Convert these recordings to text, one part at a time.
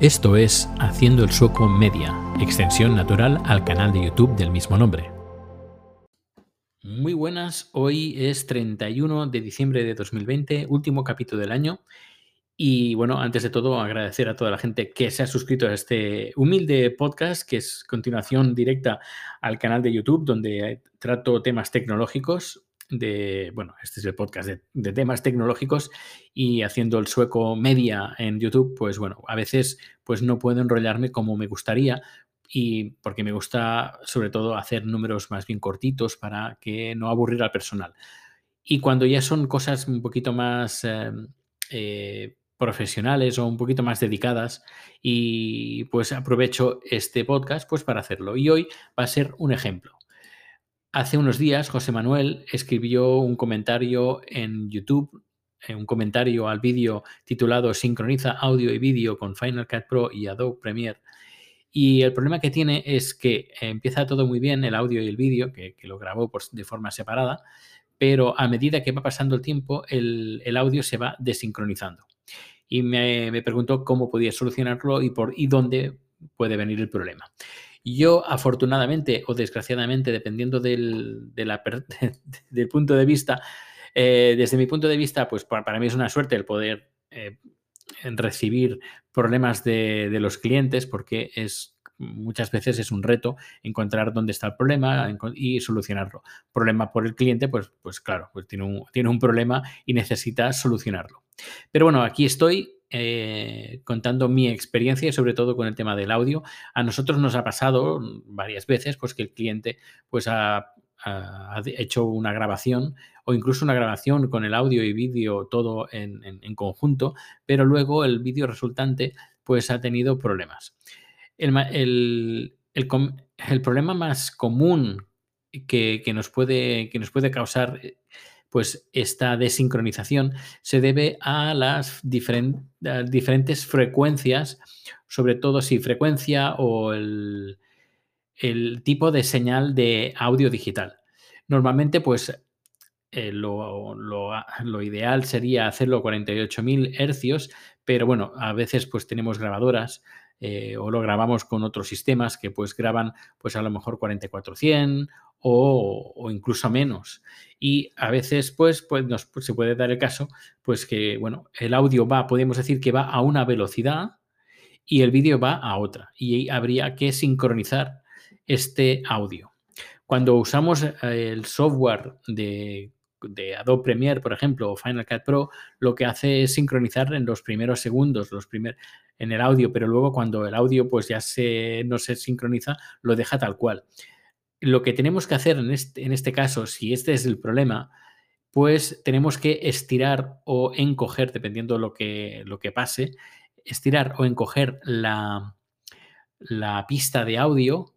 Esto es Haciendo el Sueco Media, extensión natural al canal de YouTube del mismo nombre. Muy buenas, hoy es 31 de diciembre de 2020, último capítulo del año. Y bueno, antes de todo, agradecer a toda la gente que se ha suscrito a este humilde podcast, que es continuación directa al canal de YouTube, donde trato temas tecnológicos de, bueno, este es el podcast de, temas tecnológicos y haciendo el sueco media en YouTube, pues bueno, a veces pues no puedo enrollarme como me gustaría y porque me gusta sobre todo hacer números más bien cortitos para que no aburrir al personal. Y cuando ya son cosas un poquito más em, eh, profesionales o un poquito más dedicadas y pues aprovecho este podcast pues para hacerlo. Y hoy va a ser un ejemplo. Hace unos días José Manuel escribió un comentario en YouTube, eh, un comentario al vídeo titulado Sincroniza audio y vídeo con Final Cut Pro y Adobe Premiere. Y el problema que tiene es que empieza todo muy bien, el audio y el vídeo, que, lo grabó de forma separada, pero a medida que va pasando el tiempo, el, audio se va desincronizando. Y me, me, preguntó cómo podía solucionarlo y, por, y dónde puede venir el problema. Yo, afortunadamente o desgraciadamente, dependiendo del, del punto de vista, eh, desde mi punto de vista, pues para, mí es una suerte el poder eh, recibir problemas de, los clientes porque es muchas veces es un reto encontrar dónde está el problema y solucionarlo. Problema por el cliente, pues, pues claro, pues tiene un, tiene un problema y necesita solucionarlo. Pero bueno, aquí estoy eh, contando mi experiencia y sobre todo con el tema del audio. A nosotros nos ha pasado varias veces pues, que el cliente pues, ha, hecho una grabación o incluso una grabación con el audio y vídeo todo en, conjunto, pero luego el vídeo resultante pues, ha tenido problemas. El, problema más común que, nos puede, que nos puede causar pues esta desincronización se debe a las diferentes frecuencias, sobre todo si frecuencia o el, tipo de señal de audio digital. Normalmente, pues eh, lo, ideal sería hacerlo a 48.000 hercios, pero bueno, a veces pues tenemos grabadoras eh, o lo grabamos con otros sistemas que pues graban pues a lo mejor 4400 o, incluso menos. Y a veces, pues, pues, nos, pues, se puede dar el caso, pues que, bueno, el audio va, podemos decir que va a una velocidad y el vídeo va a otra. Y habría que sincronizar este audio. Cuando usamos eh, el software de, de, Adobe Premiere, por ejemplo, o Final Cut Pro, lo que hace es sincronizar en los primeros segundos, los primer, en el audio, pero luego cuando el audio pues ya se, no se sincroniza, lo deja tal cual. Lo que tenemos que hacer en este, en este caso, si este es el problema, pues tenemos que estirar o encoger, dependiendo lo que, lo que pase, estirar o encoger la, la pista de audio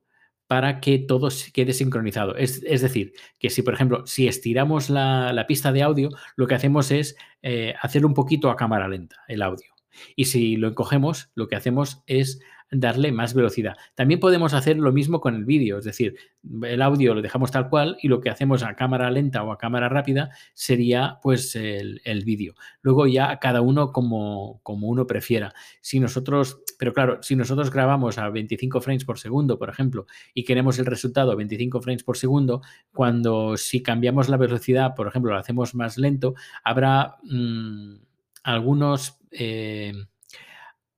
para que todo quede sincronizado. Es, decir, que si, por ejemplo, si estiramos la, pista de audio, lo que hacemos es eh, hacer un poquito a cámara lenta el audio. Y si lo encogemos, lo que hacemos es darle más velocidad. También podemos hacer lo mismo con el vídeo, es decir, el audio lo dejamos tal cual y lo que hacemos a cámara lenta o a cámara rápida sería pues el, vídeo. Luego ya cada uno como, como uno prefiera. Si nosotros, pero claro, si nosotros grabamos a 25 frames por segundo, por ejemplo, y queremos el resultado a 25 frames por segundo, cuando si cambiamos la velocidad, por ejemplo, lo hacemos más lento, habrá mm, algunos... Eh,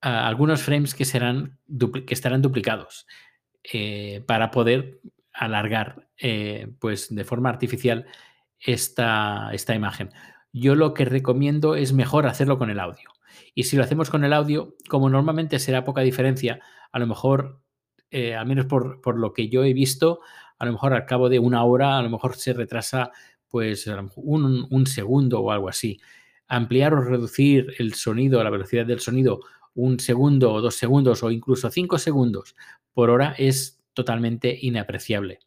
algunos frames que, serán que estarán duplicados eh, para poder alargar eh, pues de forma artificial esta, esta imagen. Yo lo que recomiendo es mejor hacerlo con el audio. Y si lo hacemos con el audio, como normalmente será poca diferencia, a lo mejor, al menos por, por, lo que yo he visto, a lo mejor al cabo de una hora, a lo mejor se retrasa pues un segundo o algo así. Ampliar o reducir el sonido, la velocidad del sonido un segundo o dos segundos o incluso cinco segundos por hora es totalmente inapreciable.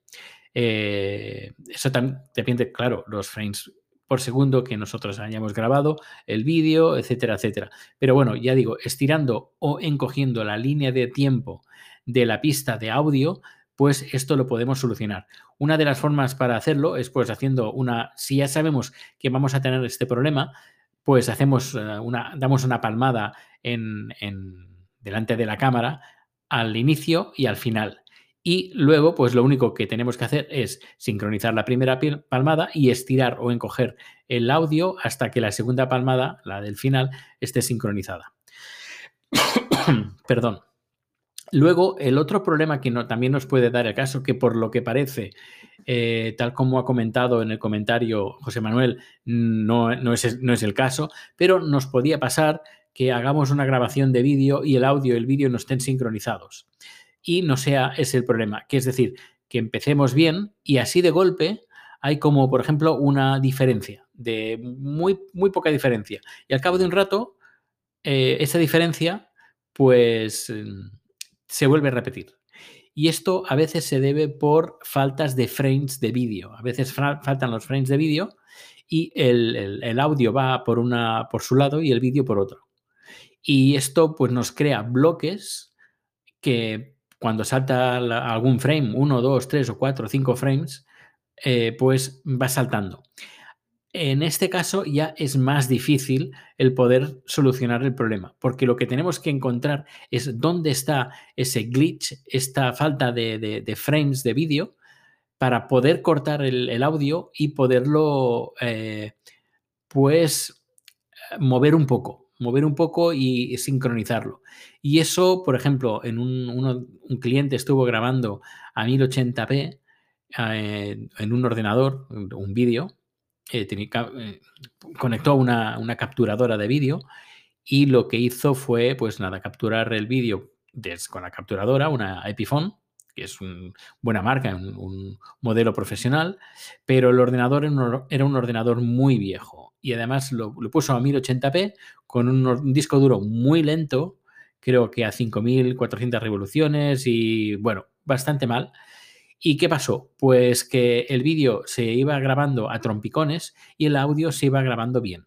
Eh, eso también depende, claro, los frames por segundo que nosotros hayamos grabado, el vídeo, etcétera, etcétera. Pero bueno, ya digo, estirando o encogiendo la línea de tiempo de la pista de audio, pues esto lo podemos solucionar. Una de las formas para hacerlo es pues haciendo una, si ya sabemos que vamos a tener este problema, pues hacemos eh, una, damos una palmada en, delante de la cámara al inicio y al final. Y luego, pues lo único que tenemos que hacer es sincronizar la primera palmada y estirar o encoger el audio hasta que la segunda palmada, la del final, esté sincronizada. Perdón. Luego, el otro problema que también nos puede dar el caso, que por lo que parece, eh, tal como ha comentado en el comentario José Manuel, no, no, es, no es el caso, pero nos podía pasar que hagamos una grabación de vídeo y el audio y el vídeo no estén sincronizados. Y no sea ese el problema, que es decir, que empecemos bien y así de golpe hay como, por ejemplo, una diferencia, de muy, muy poca diferencia. Y al cabo de un rato, eh, esa diferencia, pues, mm, se vuelve a repetir. Y esto a veces se debe por faltas de frames de vídeo. A veces faltan los frames de vídeo y el, audio va por, una, por su lado y el vídeo por otro. Y esto pues nos crea bloques que cuando salta algún frame, uno, dos, tres o cuatro, cinco frames, eh, pues va saltando. En este caso ya es más difícil el poder solucionar el problema, porque lo que tenemos que encontrar es dónde está ese glitch, esta falta de, frames de vídeo, para poder cortar el, audio y poderlo, eh, pues, mover un poco mover un poco y sincronizarlo. Y eso, por ejemplo, en un, cliente estuvo grabando a 1080p eh, en un ordenador, un vídeo, eh, eh, conectó una, una capturadora de vídeo y lo que hizo fue, pues nada, capturar el vídeo con la capturadora, una Epiphone, que es una buena marca, un, modelo profesional, pero el ordenador era un ordenador muy viejo y además lo, lo puso a 1080p con un, disco duro muy lento, creo que a 5400 revoluciones y bueno, bastante mal. ¿Y qué pasó? Pues que el vídeo se iba grabando a trompicones y el audio se iba grabando bien.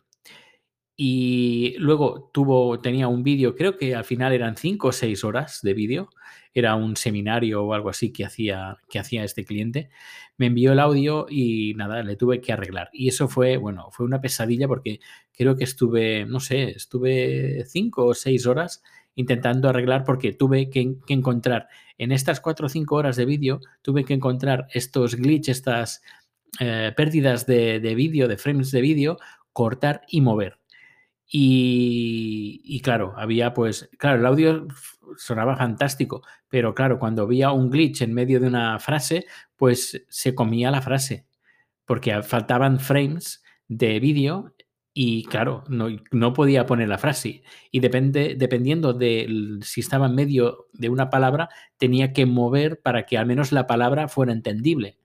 Y luego tuvo, tenía un vídeo, creo que al final eran 5 o 6 horas de vídeo, era un seminario o algo así que hacía, que hacía este cliente, me envió el audio y nada, le tuve que arreglar. Y eso fue, bueno, fue una pesadilla porque creo que estuve, no sé, estuve cinco o seis horas intentando arreglar porque tuve que, encontrar en estas cuatro o cinco horas de vídeo, tuve que encontrar estos glitches, estas eh, pérdidas de, de vídeo, de frames de vídeo, cortar y mover. Y, claro, había pues, claro, el audio sonaba fantástico, pero claro, cuando había un glitch en medio de una frase, pues se comía la frase, porque faltaban frames de vídeo y claro, no, no, podía poner la frase. Y depende, dependiendo de si estaba en medio de una palabra, tenía que mover para que al menos la palabra fuera entendible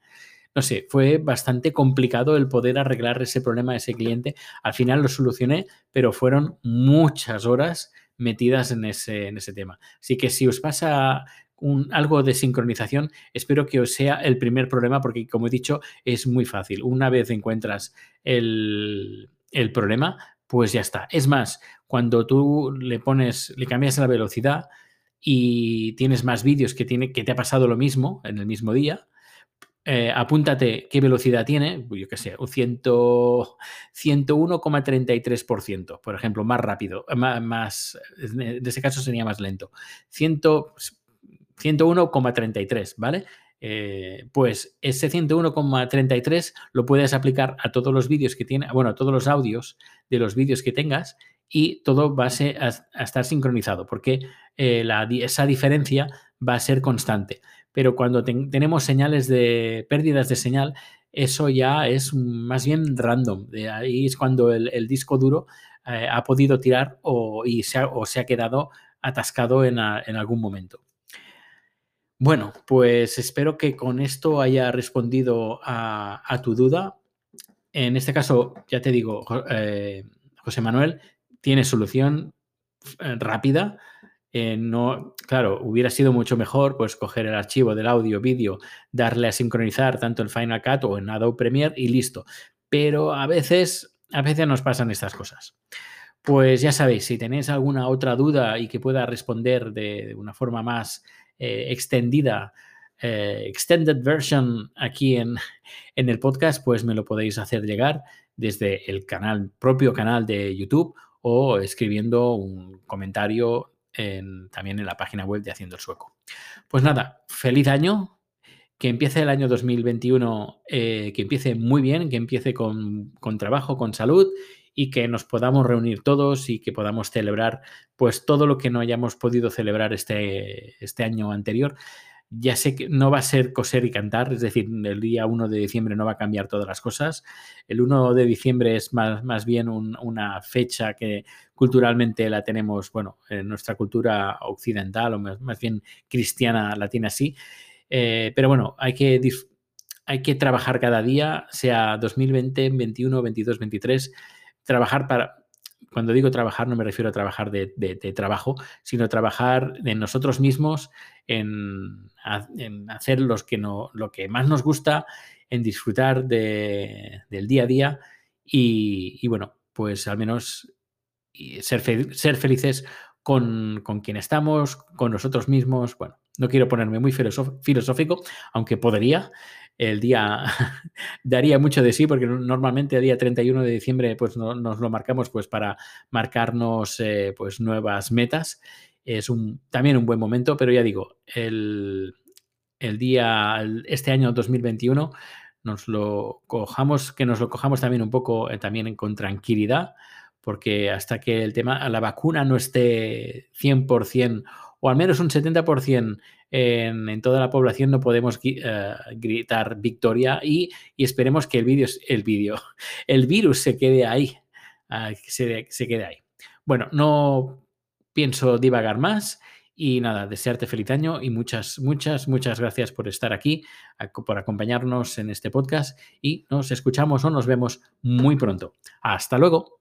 no sé, fue bastante complicado el poder arreglar ese problema de ese cliente. Al final lo solucioné, pero fueron muchas horas metidas en ese, en ese tema. Así que si os pasa un, algo de sincronización, espero que os sea el primer problema porque, como he dicho, es muy fácil. Una vez encuentras el, el problema, pues ya está. Es más, cuando tú le pones, le cambias la velocidad y tienes más vídeos que, tiene, que te ha pasado lo mismo en el mismo día, eh, apúntate qué velocidad tiene, yo qué sé, un 101,33%, por ejemplo, más rápido, más, en ese caso sería más lento. 101,33, ¿vale? Eh, pues ese 101,33 lo puedes aplicar a todos los vídeos que tiene, bueno, a todos los audios de los vídeos que tengas y todo va a, estar sincronizado porque eh, esa diferencia va a ser constante pero cuando tenemos señales de pérdidas de señal, eso ya es más bien random. De ahí es cuando el, disco duro eh, ha podido tirar o, se ha quedado atascado en, algún momento. Bueno, pues espero que con esto haya respondido a, tu duda. En este caso, ya te digo, eh, José Manuel, tiene solución eh, rápida. Eh, no, claro, hubiera sido mucho mejor pues coger el archivo del audio, vídeo, darle a sincronizar tanto en Final Cut o en Adobe Premiere y listo. Pero a veces, a veces nos pasan estas cosas. Pues ya sabéis, si tenéis alguna otra duda y que pueda responder de, una forma más eh, extendida, eh, extended version aquí en, en el podcast, pues me lo podéis hacer llegar desde el canal, propio canal de YouTube o escribiendo un comentario también en la página web de Haciendo el Sueco. Pues nada, feliz año, que empiece el año 2021, eh, que empiece muy bien, que empiece con, con, trabajo, con salud y que nos podamos reunir todos y que podamos celebrar pues todo lo que no hayamos podido celebrar este, este año anterior ya sé que no va a ser coser y cantar, es decir, el día 1 de diciembre no va a cambiar todas las cosas. El 1 de diciembre es más, más bien una fecha que culturalmente la tenemos, bueno, en nuestra cultura occidental o más, bien cristiana la tiene así. Eh, pero bueno, hay que, hay que trabajar cada día, sea 2020, 21, 22, 23, trabajar para, cuando digo trabajar no me refiero a trabajar de, trabajo, sino trabajar en nosotros mismos, en, hacer los que no, lo que más nos gusta, en disfrutar del día a día y, bueno, pues al menos ser, ser felices con, con, quien estamos, con nosotros mismos. Bueno, no quiero ponerme muy filosófico, aunque podría, el día daría mucho de sí, porque normalmente el día 31 de diciembre pues nos lo marcamos pues para marcarnos eh, pues nuevas metas. Es un, también un buen momento, pero ya digo, el, día, este año 2021, nos lo cojamos, que nos lo cojamos también un poco eh, también con tranquilidad, porque hasta que el tema, la vacuna no esté 100% o al menos un 70% en, toda la población no podemos eh, gritar victoria y, esperemos que el, vídeo, el, vídeo, el virus se quede ahí, ah, se, se quede ahí. Bueno, no pienso divagar más y nada, desearte feliz año y muchas, muchas, muchas gracias por estar aquí, por acompañarnos en este podcast y nos escuchamos o nos vemos muy pronto. Hasta luego.